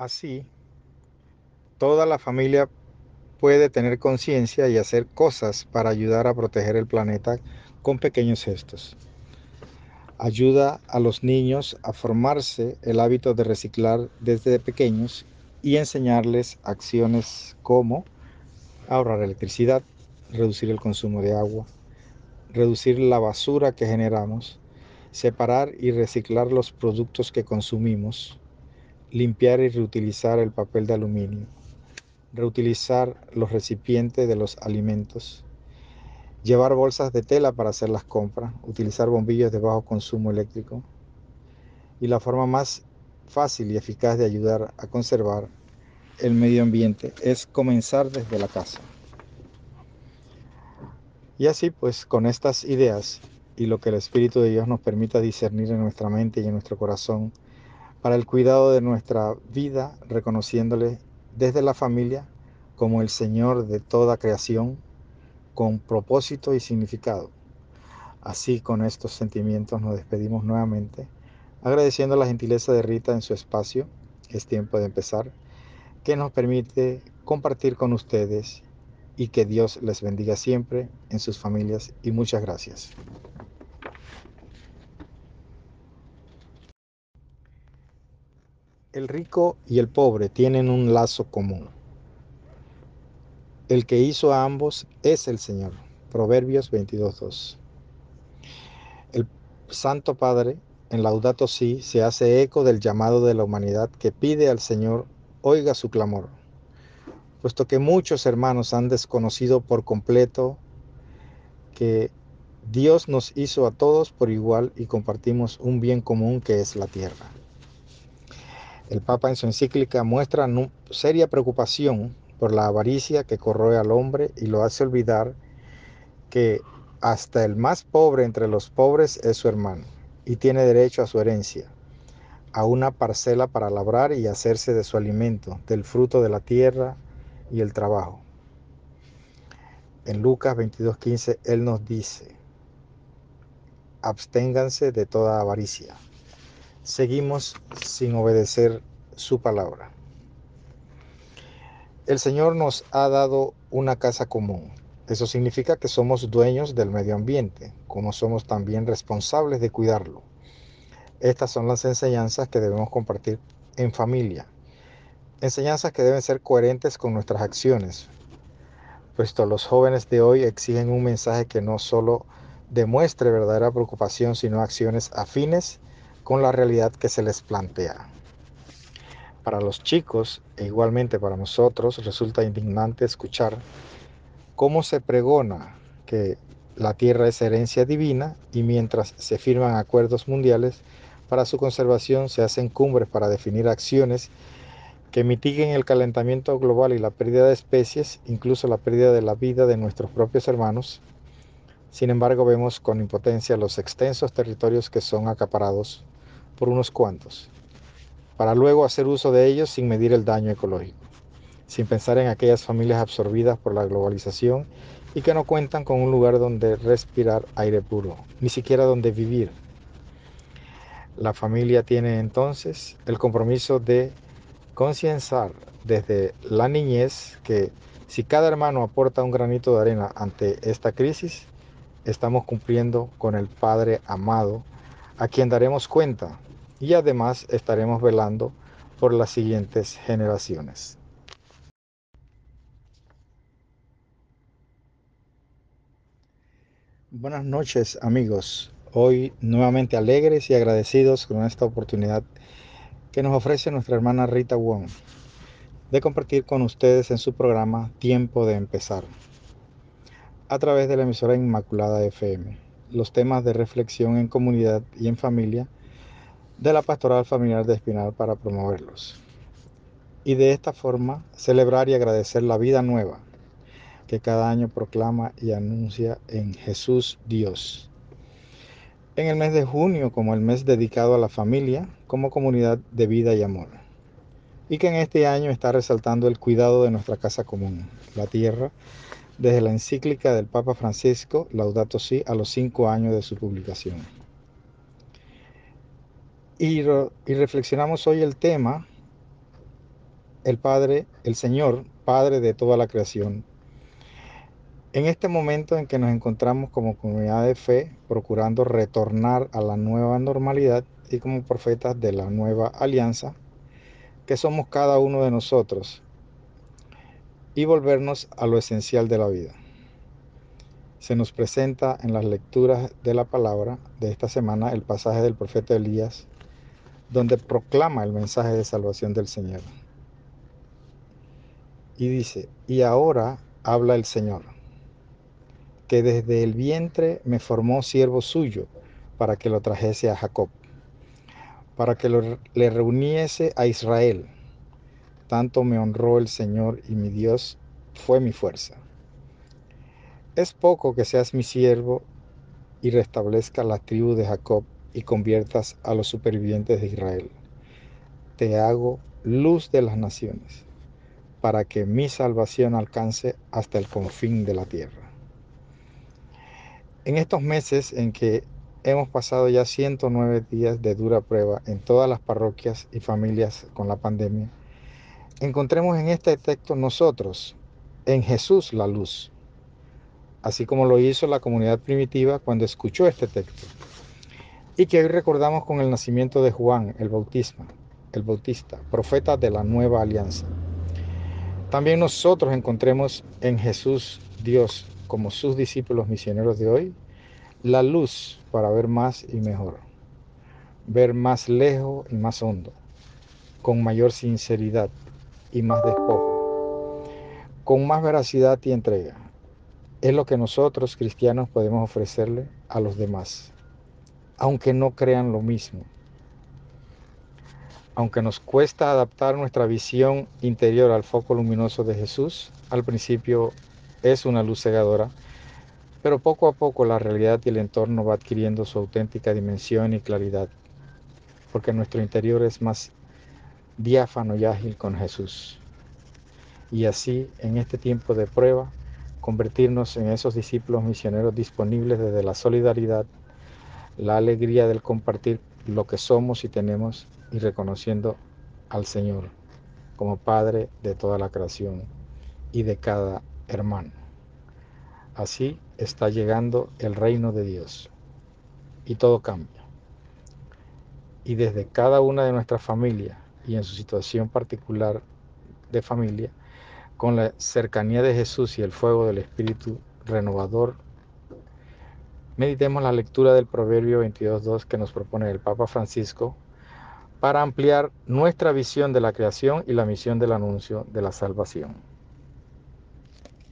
Así, toda la familia puede tener conciencia y hacer cosas para ayudar a proteger el planeta con pequeños gestos. Ayuda a los niños a formarse el hábito de reciclar desde pequeños y enseñarles acciones como ahorrar electricidad, reducir el consumo de agua, reducir la basura que generamos, separar y reciclar los productos que consumimos, limpiar y reutilizar el papel de aluminio, reutilizar los recipientes de los alimentos, llevar bolsas de tela para hacer las compras, utilizar bombillos de bajo consumo eléctrico. Y la forma más fácil y eficaz de ayudar a conservar el medio ambiente es comenzar desde la casa. Y así pues con estas ideas y lo que el Espíritu de Dios nos permita discernir en nuestra mente y en nuestro corazón para el cuidado de nuestra vida, reconociéndole desde la familia como el Señor de toda creación, con propósito y significado. Así, con estos sentimientos nos despedimos nuevamente, agradeciendo la gentileza de Rita en su espacio. Es tiempo de empezar, que nos permite compartir con ustedes y que Dios les bendiga siempre en sus familias y muchas gracias. El rico y el pobre tienen un lazo común. El que hizo a ambos es el Señor. Proverbios 22.2. El Santo Padre en Laudato Si se hace eco del llamado de la humanidad que pide al Señor oiga su clamor, puesto que muchos hermanos han desconocido por completo que Dios nos hizo a todos por igual y compartimos un bien común que es la tierra. El Papa en su encíclica muestra seria preocupación por la avaricia que corroe al hombre y lo hace olvidar que hasta el más pobre entre los pobres es su hermano y tiene derecho a su herencia, a una parcela para labrar y hacerse de su alimento, del fruto de la tierra y el trabajo. En Lucas 22:15 Él nos dice, absténganse de toda avaricia seguimos sin obedecer su palabra. El Señor nos ha dado una casa común. Eso significa que somos dueños del medio ambiente, como somos también responsables de cuidarlo. Estas son las enseñanzas que debemos compartir en familia. Enseñanzas que deben ser coherentes con nuestras acciones, puesto los jóvenes de hoy exigen un mensaje que no solo demuestre verdadera preocupación, sino acciones afines con la realidad que se les plantea. Para los chicos, e igualmente para nosotros, resulta indignante escuchar cómo se pregona que la tierra es herencia divina y mientras se firman acuerdos mundiales para su conservación, se hacen cumbres para definir acciones que mitiguen el calentamiento global y la pérdida de especies, incluso la pérdida de la vida de nuestros propios hermanos. Sin embargo, vemos con impotencia los extensos territorios que son acaparados por unos cuantos, para luego hacer uso de ellos sin medir el daño ecológico, sin pensar en aquellas familias absorbidas por la globalización y que no cuentan con un lugar donde respirar aire puro, ni siquiera donde vivir. La familia tiene entonces el compromiso de concienciar desde la niñez que si cada hermano aporta un granito de arena ante esta crisis, estamos cumpliendo con el Padre amado, a quien daremos cuenta y además estaremos velando por las siguientes generaciones. Buenas noches amigos, hoy nuevamente alegres y agradecidos con esta oportunidad que nos ofrece nuestra hermana Rita Wong de compartir con ustedes en su programa Tiempo de Empezar a través de la emisora Inmaculada FM los temas de reflexión en comunidad y en familia de la pastoral familiar de Espinal para promoverlos. Y de esta forma celebrar y agradecer la vida nueva que cada año proclama y anuncia en Jesús Dios. En el mes de junio como el mes dedicado a la familia como comunidad de vida y amor. Y que en este año está resaltando el cuidado de nuestra casa común, la tierra, desde la encíclica del Papa Francisco, Laudato Si, a los cinco años de su publicación. Y, reflexionamos hoy el tema el Padre, el Señor, Padre de toda la creación. En este momento en que nos encontramos como comunidad de fe, procurando retornar a la nueva normalidad y como profetas de la nueva alianza, que somos cada uno de nosotros, y volvernos a lo esencial de la vida. Se nos presenta en las lecturas de la palabra de esta semana el pasaje del profeta Elías, donde proclama el mensaje de salvación del Señor. Y dice, y ahora habla el Señor, que desde el vientre me formó siervo suyo para que lo trajese a Jacob, para que lo, le reuniese a Israel. Tanto me honró el Señor y mi Dios fue mi fuerza. Es poco que seas mi siervo y restablezca la tribu de Jacob y conviertas a los supervivientes de Israel. Te hago luz de las naciones para que mi salvación alcance hasta el confín de la tierra. En estos meses en que hemos pasado ya 109 días de dura prueba en todas las parroquias y familias con la pandemia, encontremos en este texto nosotros, en Jesús la luz, así como lo hizo la comunidad primitiva cuando escuchó este texto, y que hoy recordamos con el nacimiento de Juan el Bautismo, el Bautista, profeta de la nueva alianza. También nosotros encontremos en Jesús, Dios, como sus discípulos misioneros de hoy, la luz para ver más y mejor, ver más lejos y más hondo, con mayor sinceridad y más despojo, con más veracidad y entrega. Es lo que nosotros cristianos podemos ofrecerle a los demás, aunque no crean lo mismo aunque nos cuesta adaptar nuestra visión interior al foco luminoso de Jesús, al principio es una luz cegadora, pero poco a poco la realidad y el entorno va adquiriendo su auténtica dimensión y claridad, porque nuestro interior es más diáfano y ágil con Jesús. Y así, en este tiempo de prueba, convertirnos en esos discípulos misioneros disponibles desde la solidaridad, la alegría del compartir lo que somos y tenemos y reconociendo al Señor como Padre de toda la creación y de cada hermano. Así está llegando el reino de Dios y todo cambia. Y desde cada una de nuestras familias y en su situación particular de familia, con la cercanía de Jesús y el fuego del Espíritu renovador, meditemos la lectura del Proverbio 22.2 que nos propone el Papa Francisco para ampliar nuestra visión de la creación y la misión del anuncio de la salvación.